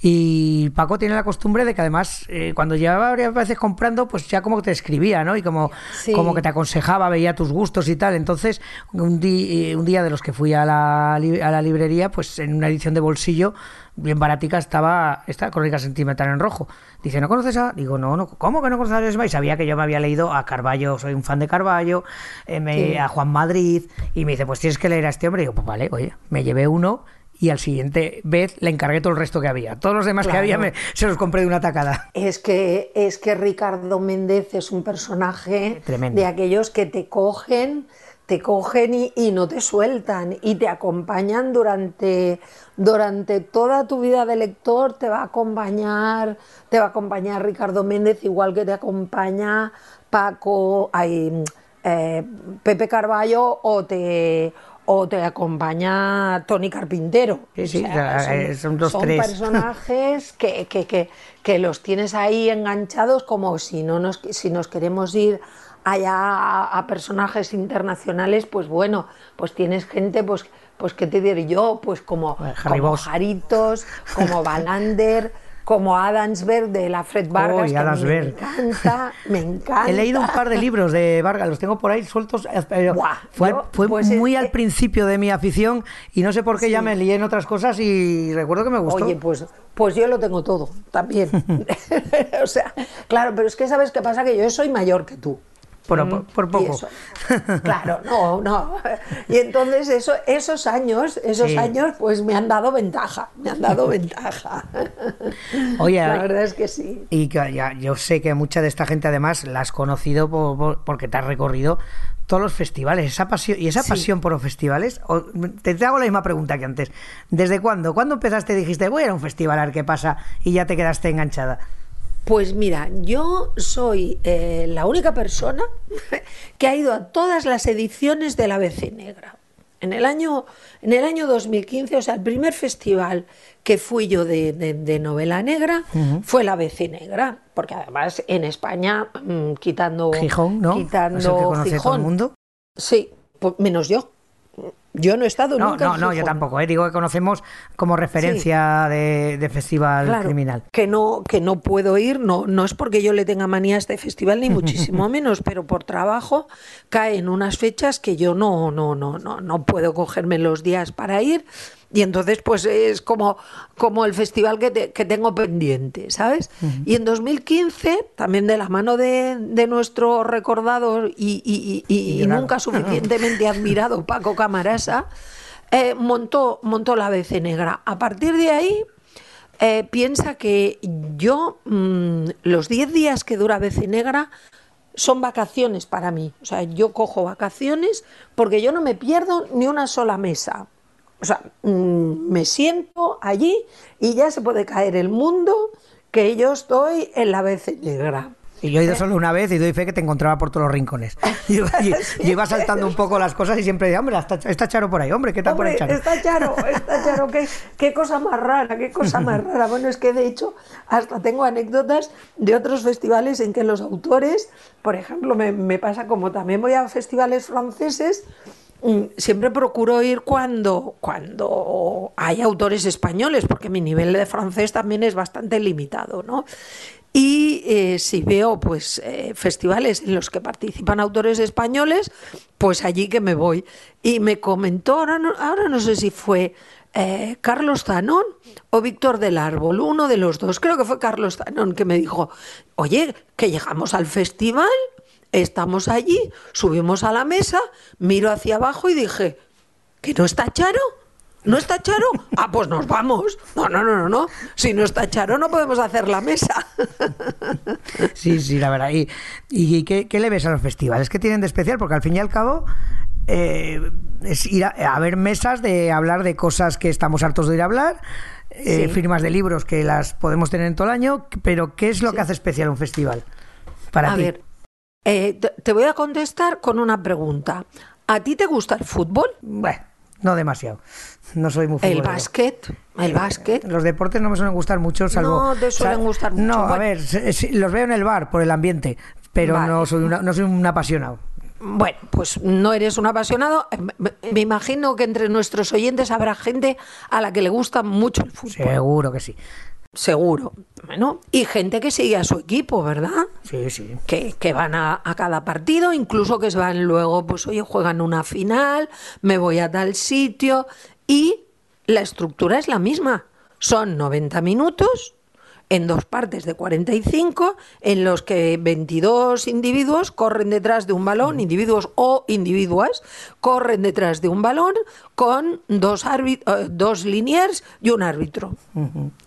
Y Paco tiene la costumbre de que además eh, cuando llevaba varias veces comprando, pues ya como que te escribía, ¿no? Y como, Sí. como que te aconsejaba, veía tus gustos y tal. Entonces, un, di- eh, un día de los que fui a la, a la librería, pues en una edición de bolsillo, bien baratica, estaba esta crónica sentimental en rojo. Dice, ¿no conoces a...? Digo, no, no, ¿cómo que no conoces a Ledesma? Y sabía que yo me había leído a Carballo, soy un fan de Carballo, eh, me- Sí. a Juan Madrid, y me dice, pues tienes que leer a este hombre. Y digo, pues vale, oye, me llevé uno y al siguiente vez le encargué todo el resto que había. Todos los demás que había me- se los compré de una tacada. Es que, es que Ricardo Méndez es un personaje Tremendo. de aquellos que te cogen, te cogen y, y, no te sueltan y te acompañan durante, durante toda tu vida de lector, te va a acompañar, te va a acompañar Ricardo Méndez, igual que te acompaña Paco, ay, eh, Pepe Carballo o te o te acompaña Tony Carpintero. Sí, sí, O sea, eh, son dos, son tres. personajes que, que, que, que los tienes ahí enganchados como si no nos, si nos queremos ir allá a, a personajes internacionales, pues bueno, pues tienes gente, pues, pues qué te diré yo, pues como, Harry como. Jaritos, como (laughs) Balander, como Adamsberg de la Fred Vargas, que me encanta, me encanta. He leído un par de libros de Vargas, los tengo por ahí sueltos. eh, Buah, fue yo, fue pues, muy al principio de mi afición y no sé por qué ya me lié en otras cosas y recuerdo que me gustó. Oye, pues, pues yo lo tengo todo, también. (laughs) (laughs) o sea, claro, pero es que sabes qué pasa, que yo soy mayor que tú. Por- Mm, por- por y poco. eso- claro, no, no. Y entonces eso, esos años, esos Sí. años, pues me han dado ventaja, me han dado ventaja. Oye, La verdad es que sí. Y que ya, yo sé que mucha de esta gente además la has conocido por- por- porque te has recorrido todos los festivales. Esa pasión, y esa Sí. pasión por los festivales, o- te, te hago la misma pregunta que antes. ¿Desde cuándo? ¿Cuándo empezaste y dijiste, voy a ir a un festival a ver qué pasa? Y ya te quedaste enganchada. Pues mira, yo soy eh, la única persona (laughs) que ha ido a todas las ediciones de la ABC Negra. En el año, en el año 2015, o sea, el primer festival que fui yo de, de- de novela negra fue la ABC Negra, porque además en España, mm, quitando Gijón, ¿no? quitando es el que conoce todo el Gijón, mundo. sí, pues menos yo. Yo no he estado No, nunca. no, en no, yo tampoco. ¿eh? Digo que conocemos como referencia de, de festival Claro, criminal. Que no, que no puedo ir, no, no es porque yo le tenga manía a este festival, ni (laughs) muchísimo menos, pero por trabajo caen unas fechas que yo no, no, no, no, no puedo cogerme los días para ir. Y entonces, pues es como, como el festival que, te- que tengo pendiente, ¿sabes? Y en 2015, también de la mano de, de nuestro recordado y, nunca suficientemente (laughs) admirado Paco Camarasa, eh, montó, montó la BC Negra. A partir de ahí, eh, piensa que yo, mm, los 10 días que dura BC Negra, son vacaciones para mí. O sea, yo cojo vacaciones porque yo no me pierdo ni una sola mesa. O sea, mm, me siento allí y ya se puede caer el mundo que yo estoy en la BC Negra. Y yo he ido solo una vez y doy fe que te encontraba por todos los rincones. (laughs) Y, y- y iba saltando un poco las cosas y siempre decía, hombre, está, está Charo por ahí, hombre, ¿qué tal por ahí, Charo? está Charo, está Charo, qué, qué cosa más rara, qué cosa más (laughs) rara. Bueno, es que de hecho hasta tengo anécdotas de otros festivales en que los autores, por ejemplo, me, me pasa como también voy a festivales franceses, siempre procuro ir cuando, cuando hay autores españoles, porque mi nivel de francés también es bastante limitado, ¿no? Y eh, si veo pues eh, festivales en los que participan autores españoles, pues allí que me voy. Y me comentó, ahora no, ahora no sé si fue eh, Carlos Zanón o Víctor del Árbol, uno de los dos, creo que fue Carlos Zanón, que me dijo, oye, que llegamos al festival, estamos allí, subimos a la mesa, miro hacia abajo y dije, ¿que no está Charo? ¿No está Charo? (laughs) Ah, pues nos vamos. No, no, no, no, no. Si no está Charo no podemos hacer la mesa. (laughs) Sí, sí, la verdad. ¿Y, y qué, qué le ves a los festivales? ¿Qué tienen de especial? Porque al fin y al cabo eh, es ir a, a ver mesas de hablar de cosas que estamos hartos de ir a hablar, eh, Sí. firmas de libros que las podemos tener en todo el año, pero ¿qué es lo Sí. que hace especial un festival para a ti? ver, eh, te, voy a contestar con una pregunta. ¿A ti te gusta el fútbol? Bueno, no demasiado. No soy muy ¿El futbolero. básquet? ¿El básquet? Los deportes no me suelen gustar mucho, salvo... No te suelen sal- gustar mucho. No, a ver, los veo en el bar por el ambiente, pero Vale. no, soy una- no soy un apasionado. Bueno, pues no eres un apasionado. Eh, me imagino que entre nuestros oyentes habrá gente a la que le gusta mucho el fútbol. Seguro que sí. Seguro. Bueno, y gente que sigue a su equipo, ¿verdad? Sí, sí. que, que van a, a cada partido, incluso que se van luego, pues oye, juegan una final, me voy a tal sitio y la estructura es la misma. Son 90 minutos en dos partes de 45 en los que 22 individuos corren detrás de un balón, individuos o individuas, corren detrás de un balón con dos, eh, dos liniers y un árbitro.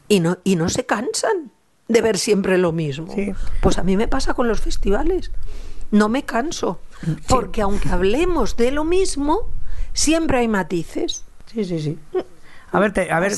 Y, no, y no se cansan de ver siempre lo mismo. Sí. Pues a mí me pasa con los festivales. no me canso, porque aunque hablemos de lo mismo, siempre hay matices. Sí, sí, sí. A ver, a ver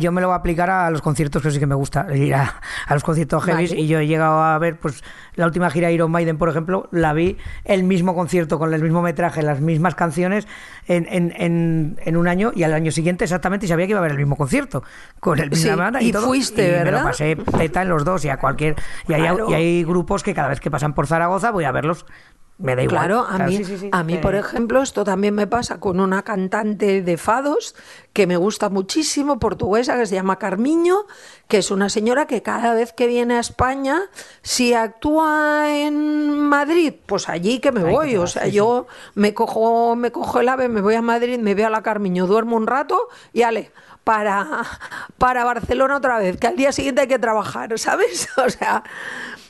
yo me lo voy a aplicar a los conciertos que sí que me gusta (laughs) ir a, los conciertos heavy. Y yo he llegado a ver pues la última gira de Iron Maiden, por ejemplo, la vi el mismo concierto con el mismo metraje, las mismas canciones en, en, en, un año y al año siguiente exactamente y sabía que iba a haber el mismo concierto con el mismo banda y, fuiste, ¿verdad? Me lo pasé teta en los dos y a cualquier y hay, y hay grupos que cada vez que pasan por Zaragoza voy a verlos me da igual. Claro, a mí, a mí por ejemplo, esto también me pasa con una cantante de fados que me gusta muchísimo, portuguesa, que se llama Carmiño, que es una señora que cada vez que viene a España, si actúa en Madrid, pues allí que me voy. o sea, yo me cojo, me cojo el ave, me voy a Madrid, me veo a la Carmiño, duermo un rato y ale para, para Barcelona otra vez, que al día siguiente hay que trabajar, ¿sabes? (laughs) O sea,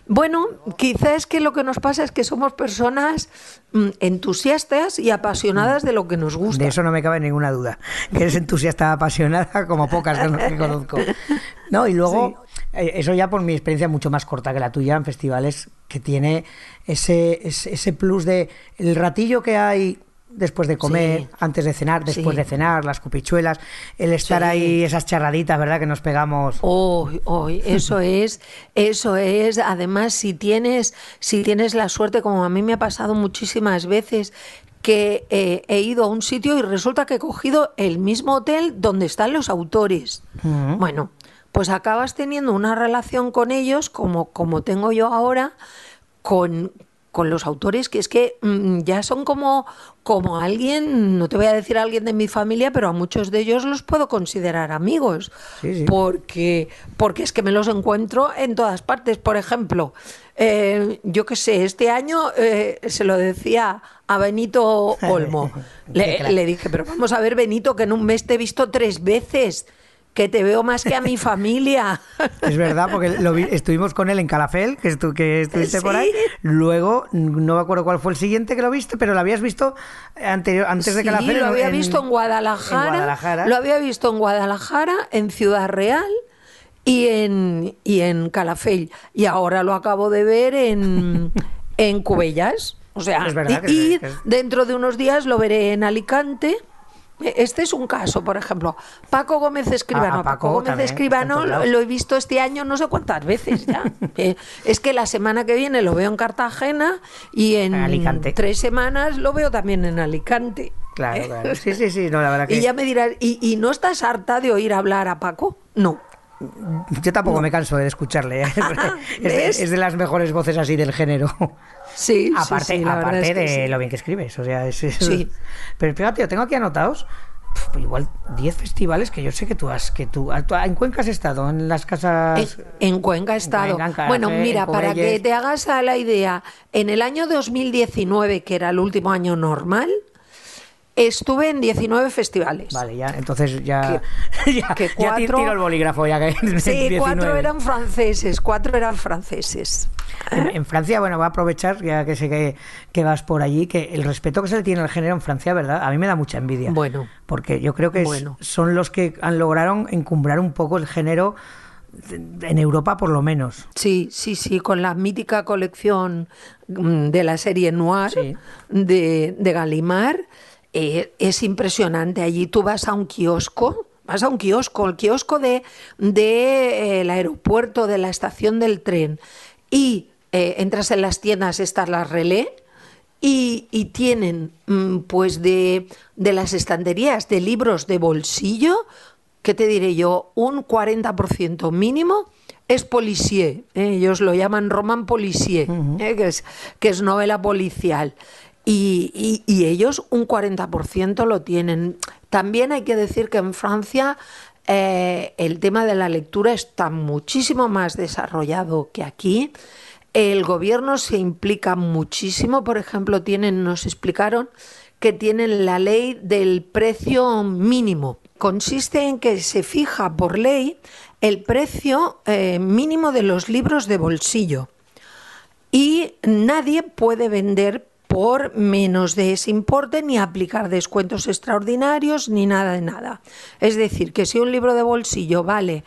bueno, quizás que lo que nos pasa es que somos personas mm, entusiastas y apasionadas de lo que nos gusta. De eso no me cabe ninguna duda, que eres entusiasta apasionada como pocas que conozco. No, y luego, eh, eso ya por mi experiencia mucho más corta que la tuya en festivales, que tiene ese, ese, ese plus de el ratillo que hay después de comer, antes de cenar, después de cenar, las cupichuelas, el estar ahí, esas charraditas, ¿verdad? Que nos pegamos. Hoy, hoy, eso (laughs) es, eso es. Además, si tienes, si tienes la suerte, como a mí me ha pasado muchísimas veces, que eh, he ido a un sitio y resulta que he cogido el mismo hotel donde están los autores. Bueno, pues acabas teniendo una relación con ellos, como, como tengo yo ahora, con, con los autores que es que mm, ya son como, como alguien, no te voy a decir alguien de mi familia, pero a muchos de ellos los puedo considerar amigos. Porque, porque es que me los encuentro en todas partes. Por ejemplo, eh, yo qué sé, este año eh, se lo decía a Benito Olmo. (laughs) le, le dije, pero vamos a ver, Benito, que en un mes te he visto tres veces que te veo más que a mi familia. (laughs) Es verdad, porque estuvimos con él en Calafel, que, que estuviste por ahí. Luego, no me acuerdo cuál fue el siguiente que lo viste, pero lo habías visto anterior, antes de Calafel. lo había visto en Guadalajara, en Guadalajara. Lo había visto en Guadalajara, en Ciudad Real y en, y en Calafell. Y ahora lo acabo de ver en, (laughs) en Cubellas. O sea, y, dentro de unos días lo veré en Alicante este es un caso, por ejemplo. Paco Gómez Escribano. Paco, Gómez Escribano lo, he visto este año no sé cuántas veces ya. (laughs) Eh, es que la semana que viene lo veo en Cartagena y en tres semanas lo veo también en Alicante. Claro, claro. Sí, (laughs) sí, sí. No, la verdad que... Y ya me dirás, ¿y, no estás harta de oír hablar a Paco? No. Yo tampoco me canso de escucharle. ¿eh? (laughs) es, de, las mejores voces así del género. Sí, aparte, sí, aparte de lo bien que escribes. O sea, es, sí. (laughs) Pero fíjate, yo tengo aquí anotados igual 10 festivales que yo sé que tú has que tú, en Cuenca has estado en las casas en, Cuenca he estado bueno mira para que te hagas a la idea en el año 2019 que era el último año normal Estuve en 19 festivales. Vale, ya, entonces ya, (laughs) ya, cuatro, tiro el bolígrafo. Ya que sí, cuatro eran franceses, cuatro eran franceses. En, Francia, bueno, voy a aprovechar, ya que sé que, que, vas por allí, que el respeto que se le tiene al género en Francia, ¿verdad? A mí me da mucha envidia. Bueno. Porque yo creo que son los que han lograron encumbrar un poco el género en Europa por lo menos. Sí, sí, sí, con la mítica colección mm, de la serie Noir de, de Gallimard eh, es impresionante. Allí tú vas a un kiosco, vas a un kiosco, el kiosco de, de eh, aeropuerto, de la estación del tren, y eh, entras en las tiendas, estas las relé, y, y tienen mm, pues de, de las estanterías de libros de bolsillo, ¿qué te diré yo? Un 40% mínimo es policier, ellos lo llaman roman policier, que, es, que es novela policial. Y, ellos un 40% lo tienen. También hay que decir que en Francia eh, el tema de la lectura está muchísimo más desarrollado que aquí. El gobierno se implica muchísimo. Por ejemplo, tienen, nos explicaron que tienen la ley del precio mínimo. Consiste en que se fija por ley el precio eh, mínimo de los libros de bolsillo. Y nadie puede vender por menos de ese importe ni aplicar descuentos extraordinarios ni nada de nada. Es decir, que si un libro de bolsillo vale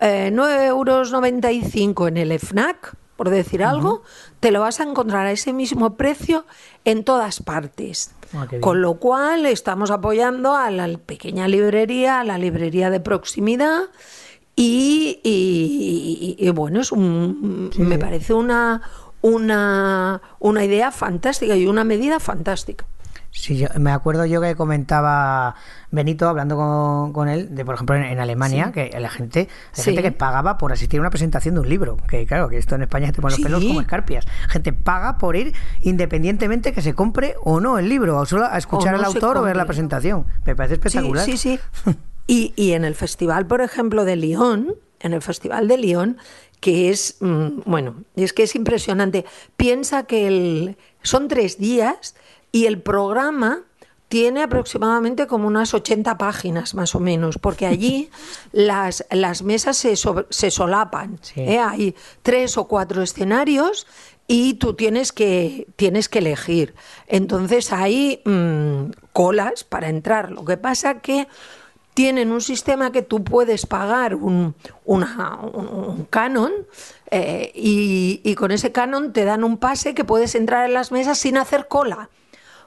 eh, 9,95 euros en el FNAC, por decir algo, te lo vas a encontrar a ese mismo precio en todas partes. Ah. Con lo cual estamos apoyando a la pequeña librería, a la librería de proximidad y, y- y- y, bueno, es un, Sí, me sí. parece una, una, una idea fantástica y una medida fantástica. Sí, yo, me acuerdo yo que comentaba Benito hablando con, con él, de por ejemplo en, en Alemania, que la gente, hay Sí. gente que pagaba por asistir a una presentación de un libro, que claro, que esto en España te pone los Sí. pelos como escarpias. Gente paga por ir independientemente que se compre o no el libro, o solo a escuchar no al se autor o ver la presentación. Me parece espectacular. Sí, sí, sí. (laughs) Y, y en el festival, por ejemplo, de Lyon, en el festival de Lyon, que es, mm, bueno, es que es impresionante. Piensa que el, son tres días y el programa tiene aproximadamente como unas 80 páginas más o menos, porque allí (laughs) las, las mesas se, sobre- se solapan. Sí. ¿eh? Hay tres o cuatro escenarios y tú tienes que, tienes que elegir. Entonces hay mm, colas para entrar. Lo que pasa que tienen un sistema que tú puedes pagar un, una- un- canon eh, y, y con ese canon te dan un pase que puedes entrar en las mesas sin hacer cola.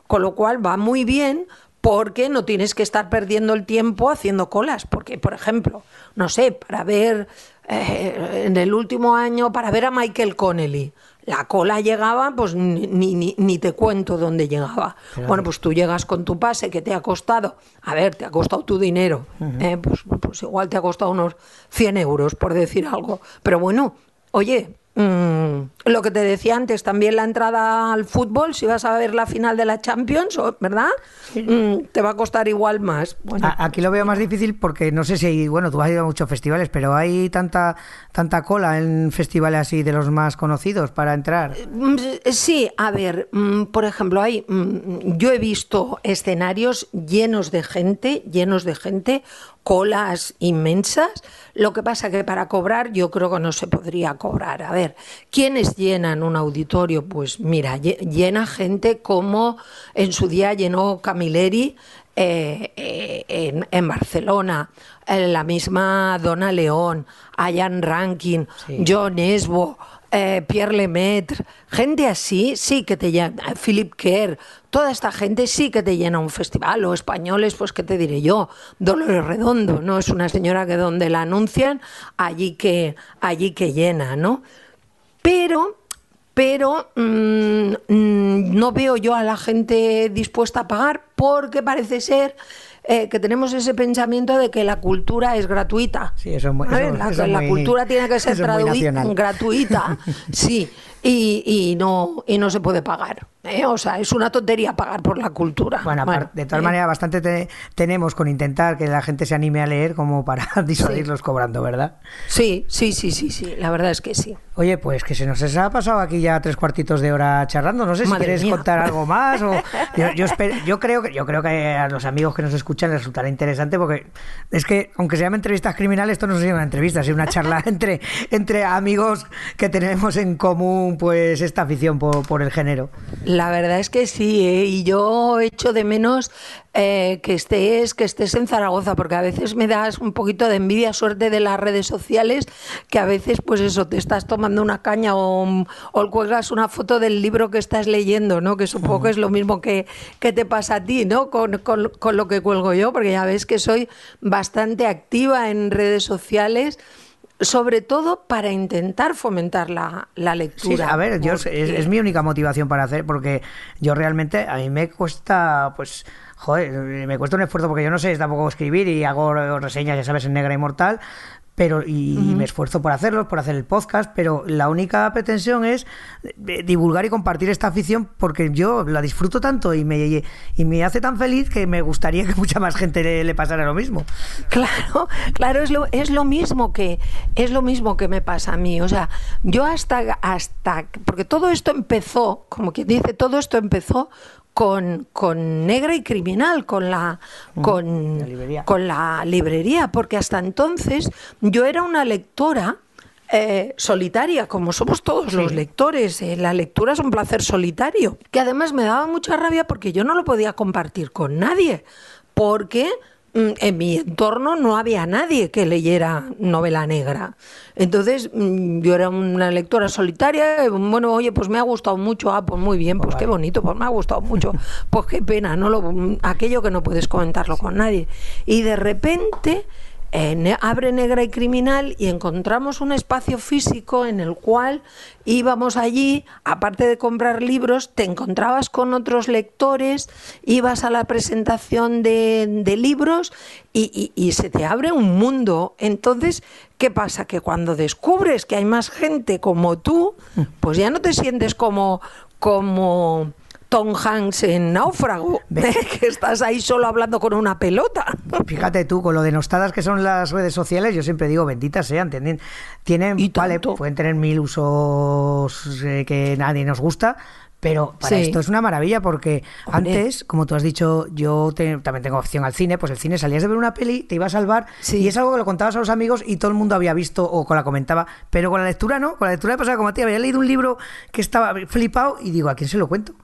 Con lo cual va muy bien porque no tienes que estar perdiendo el tiempo haciendo colas. Porque, por ejemplo, no sé, para ver eh, en el último año, para ver a Michael Connelly, la cola llegaba, pues ni, ni- ni te cuento dónde llegaba. Bueno, pues tú llegas con tu pase que te ha costado, a ver, te ha costado tu dinero, ¿eh? pues, pues igual te ha costado unos 100 euros, por decir algo. Pero bueno, oye, mm, lo que te decía antes, también la entrada al fútbol, si vas a ver la final de la Champions, ¿verdad? Mm, te va a costar igual más. Bueno, Aquí lo veo más difícil porque no sé si hay, bueno, tú has ido a muchos festivales, pero hay tanta tanta cola en festivales así de los más conocidos para entrar. Mm, Sí, a ver, mm, por ejemplo, hay, yo he visto escenarios llenos de gente, llenos de gente, colas inmensas. Lo que pasa que para cobrar yo creo que no se podría cobrar. A ver, ¿quiénes llenan un auditorio? Pues mira, lle- llena gente como en su día llenó Camilleri eh, eh, en, en Barcelona, eh, la misma Donna León, Ayan Rankin, Sí. John Esbo, eh, Pierre Lemaitre, gente así sí que te llena, Philip Kerr, toda esta gente sí que te llena un festival, o españoles, pues qué te diré yo, Dolores Redondo, ¿no? Es una señora que donde la anuncian, allí que, allí que llena, ¿no? Pero, pero mm, mm, no veo yo a la gente dispuesta a pagar porque parece ser eh, que tenemos ese pensamiento de que la cultura es gratuita. Sí, eso es muy- eso- la, eso es la muy- cultura tiene que ser gratuita, (laughs) sí, y, y no y no se puede pagar. ¿Eh? O sea, es una tontería pagar por la cultura. Bueno, de todas eh, maneras, bastante te- tenemos con intentar que la gente se anime a leer como para (laughs) disuadirlos cobrando, ¿verdad? Sí, sí, sí, sí, sí, la verdad es que sí. Oye, pues que se nos ha pasado aquí ya tres cuartitos de hora charlando. No sé si quieres mía. contar algo más o (laughs) yo, yo espe- yo creo que yo creo que a los amigos que nos escuchan les resultará interesante porque es que aunque se llame entrevistas criminales, esto no es una entrevista, es una charla (laughs) entre entre amigos que tenemos en común pues esta afición por, por el género. La verdad es que sí, ¿eh? y yo echo de menos eh, que estés que estés en Zaragoza, porque a veces me das un poquito de envidia, suerte de las redes sociales, que a veces, pues eso, te estás tomando una caña o, o cuelgas una foto del libro que estás leyendo, ¿no? Que supongo que es lo mismo que, que te pasa a ti, ¿no? Con, con- con lo que cuelgo yo, porque ya ves que soy bastante activa en redes sociales. Sobre todo para intentar fomentar la, la Sí, lectura. a ver, yo es, es mi única motivación para hacer, porque yo realmente, a mí me cuesta, pues, joder, me cuesta un esfuerzo, porque yo no sé tampoco escribir y hago reseñas, ya sabes, en negra y mortal, pero y, y me esfuerzo por hacerlo, por hacer el podcast, pero la única pretensión es eh, divulgar y compartir esta afición, porque yo la disfruto tanto y me, y me hace tan feliz que me gustaría que (laughs) mucha más gente le, le pasara lo mismo. Claro, claro, es lo, es lo mismo que es lo mismo que me pasa a mí. O sea, yo hasta hasta porque todo esto empezó, como quien dice, todo esto empezó con, con Negra y Criminal, con la con la librería. con la librería, porque hasta entonces yo era una lectora eh, solitaria, como somos todos los lectores. eh, la lectura es un placer solitario, que además me daba mucha rabia porque yo no lo podía compartir con nadie, porque mm, en mi entorno no había nadie que leyera novela negra. Entonces mm, yo era una lectora solitaria, bueno, oye, pues me ha gustado mucho, ah, pues muy bien, pues qué bonito, pues me ha gustado mucho, pues qué pena, no lo, aquello que no puedes comentarlo con nadie. Y de repente abre Negra y Criminal y encontramos un espacio físico en el cual íbamos allí, aparte de comprar libros, te encontrabas con otros lectores, ibas a la presentación de, libros y, y, se te abre un mundo. Entonces, ¿qué pasa? Que cuando descubres que hay más gente como tú, pues ya no te sientes como como Tom Hanks en Náufrago, (laughs) que estás ahí solo hablando con una pelota. Fíjate tú, con lo denostadas que son las redes sociales, yo siempre digo, benditas sean, tienen, tienen vale, pueden tener mil usos eh, que nadie nos gusta, pero para esto es una maravilla porque antes, como tú has dicho, yo también tengo opción al cine, pues el cine salías de ver una peli, te iba a salvar y es algo que lo contabas a los amigos y todo el mundo había visto o la comentaba, pero con la lectura no, con la lectura pasaba como a ti, había leído un libro que estaba flipado y digo, ¿a quién se lo cuento?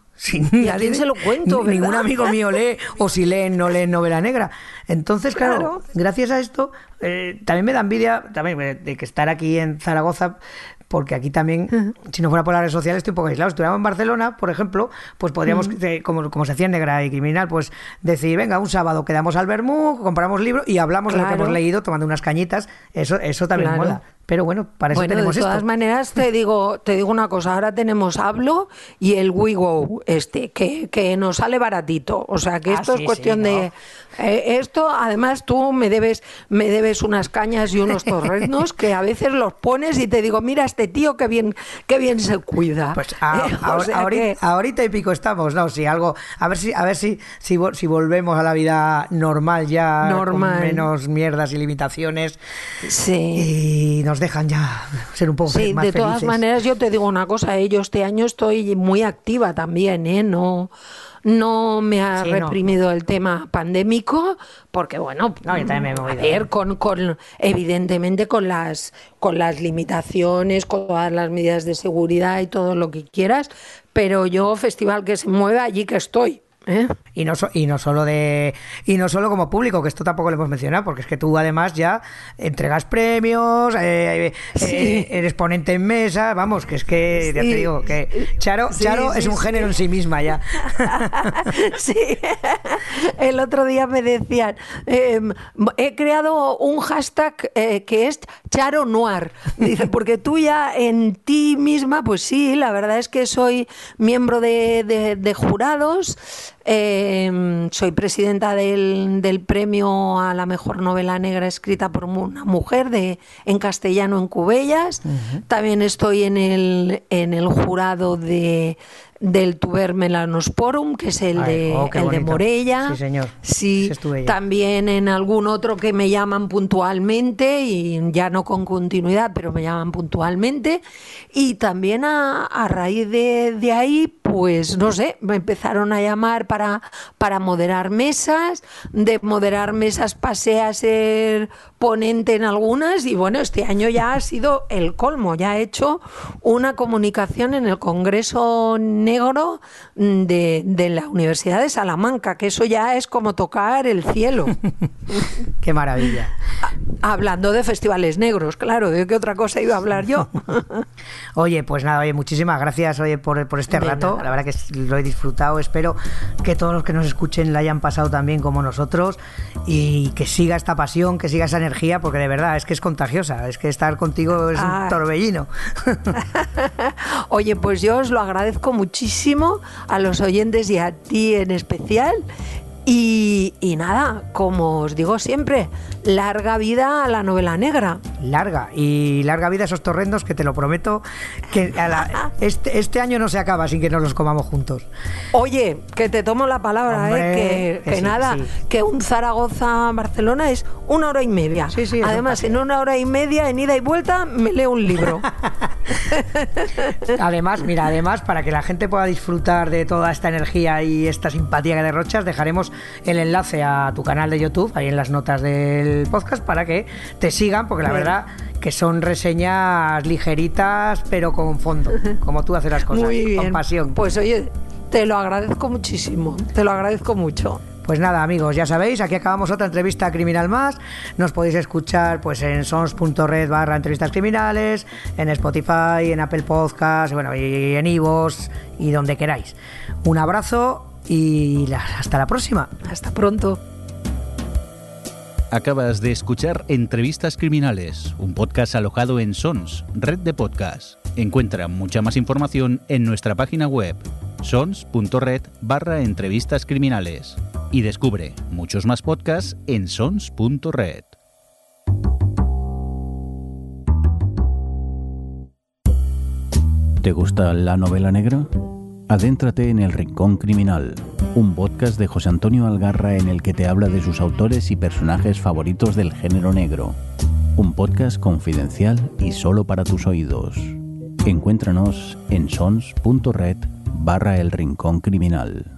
¿Y a (laughs) quién se lo cuento? Ningún amigo mío lee, o si leen, no leen novela negra. Entonces, claro, gracias a esto, eh, también me da envidia también eh, de que estar aquí en Zaragoza porque aquí también, si no fuera por las redes sociales, estoy un poco aislado. Si estuviéramos en Barcelona, por ejemplo, pues podríamos, como, como, se hacía en Negra y Criminal, pues decir, venga, un sábado quedamos al Bermú, compramos libros y hablamos de lo que hemos leído tomando unas cañitas. Eso, eso también mola. Pero bueno, para eso bueno, tenemos de todas maneras te (laughs) digo, te digo una cosa, ahora tenemos Hablo y el WeGo este, que, que nos sale baratito. O sea que ah, esto es cuestión de eh, esto, además, tú me debes, me debes unas cañas y unos torreznos que a veces los pones y te digo, mira este tío que bien, qué bien se cuida. Pues (laughs) ahorita, y pico estamos, no, si algo, a ver si, a ver si, si, si volvemos a la vida normal ya, normal. con menos mierdas y limitaciones. Sí. Y nos dejan ya ser un poco sí, de todas maneras, yo te digo una cosa, eh, yo este año estoy muy activa también, ¿eh? No no me ha reprimido el tema pandémico, porque bueno, no, yo también me a ver, con, con, evidentemente con las, con las limitaciones, con todas las medidas de seguridad y todo lo que quieras, pero yo, festival que se mueva, allí que estoy. ¿Eh? Y no y no solo de y no solo como público que esto tampoco lo hemos mencionado porque es que tú además ya entregas premios eh, eh, eres ponente en mesa vamos que es que ya te digo que Charo Charo es un género en sí misma ya. (laughs) Sí. El otro día me decían em, he creado un hashtag que es Charo Noir. Dice porque tú ya en ti misma pues sí la verdad es que soy miembro de, de jurados eh, soy presidenta del, del, premio a la mejor novela negra escrita por una mujer de, en castellano en Cubellas. También estoy en el, en el jurado de, del Tuber Melanosporum, que es el, de, oh, el de Morella. Sí, señor. Sí, también en algún otro que me llaman puntualmente, y ya no con continuidad, pero me llaman puntualmente. Y también a, a raíz de, de, ahí, pues no sé, me empezaron a llamar para, para moderar mesas. De moderar mesas pasé a ser ponente en algunas y bueno, este año ya ha sido el colmo, ya he hecho una comunicación en el Congreso Negro de, de la Universidad de Salamanca, que eso ya es como tocar el cielo. (laughs) Qué maravilla. Hablando de festivales negros, claro, ¿de qué otra cosa iba a hablar yo? (laughs) oye, pues nada, oye, muchísimas gracias oye, por, por este rato, la verdad que lo he disfrutado, espero que todos los que nos escuchen la hayan pasado también como nosotros y que siga esta pasión, que siga esa energía porque de verdad es que es contagiosa, es que estar contigo es un ah. torbellino. (laughs) Oye, pues yo os lo agradezco muchísimo a los oyentes y a ti en especial y, nada, como os digo siempre, larga vida a la novela negra. Larga, y larga vida a esos torrendos que te lo prometo que (laughs) este, este, año no se acaba sin que nos los comamos juntos. Oye, que te tomo la palabra, ¿eh? que, nada, que un Zaragoza-Barcelona es una hora y media. Además, en una hora y media, en ida y vuelta, me leo un libro. (laughs) (laughs) además, mira, además, para que la gente pueda disfrutar de toda esta energía y esta simpatía que derrochas, dejaremos el enlace a tu canal de YouTube, ahí en las notas del podcast, para que te sigan, porque la verdad que son reseñas ligeritas, pero con fondo, (laughs) como tú haces las cosas, con pasión. Pues oye, te lo agradezco muchísimo, te lo agradezco mucho. Pues nada, amigos, ya sabéis, aquí acabamos otra entrevista criminal más. Nos podéis escuchar pues en sons.red barra entrevistas criminales, en Spotify, en Apple Podcasts, bueno, y en Ivos y donde queráis. Un abrazo y hasta la próxima. Hasta pronto. Acabas de escuchar Entrevistas Criminales, un podcast alojado en Sons, red de podcasts. Encuentra mucha más información en nuestra página web sons.red barra entrevistas criminales y descubre muchos más podcasts en sons.red. ¿Te gusta la novela negra? Adéntrate en El Rincón Criminal, un podcast de José Antonio Algarra en el que te habla de sus autores y personajes favoritos del género negro. Un podcast confidencial y solo para tus oídos. Encuéntranos en sons.red barra El Rincón Criminal.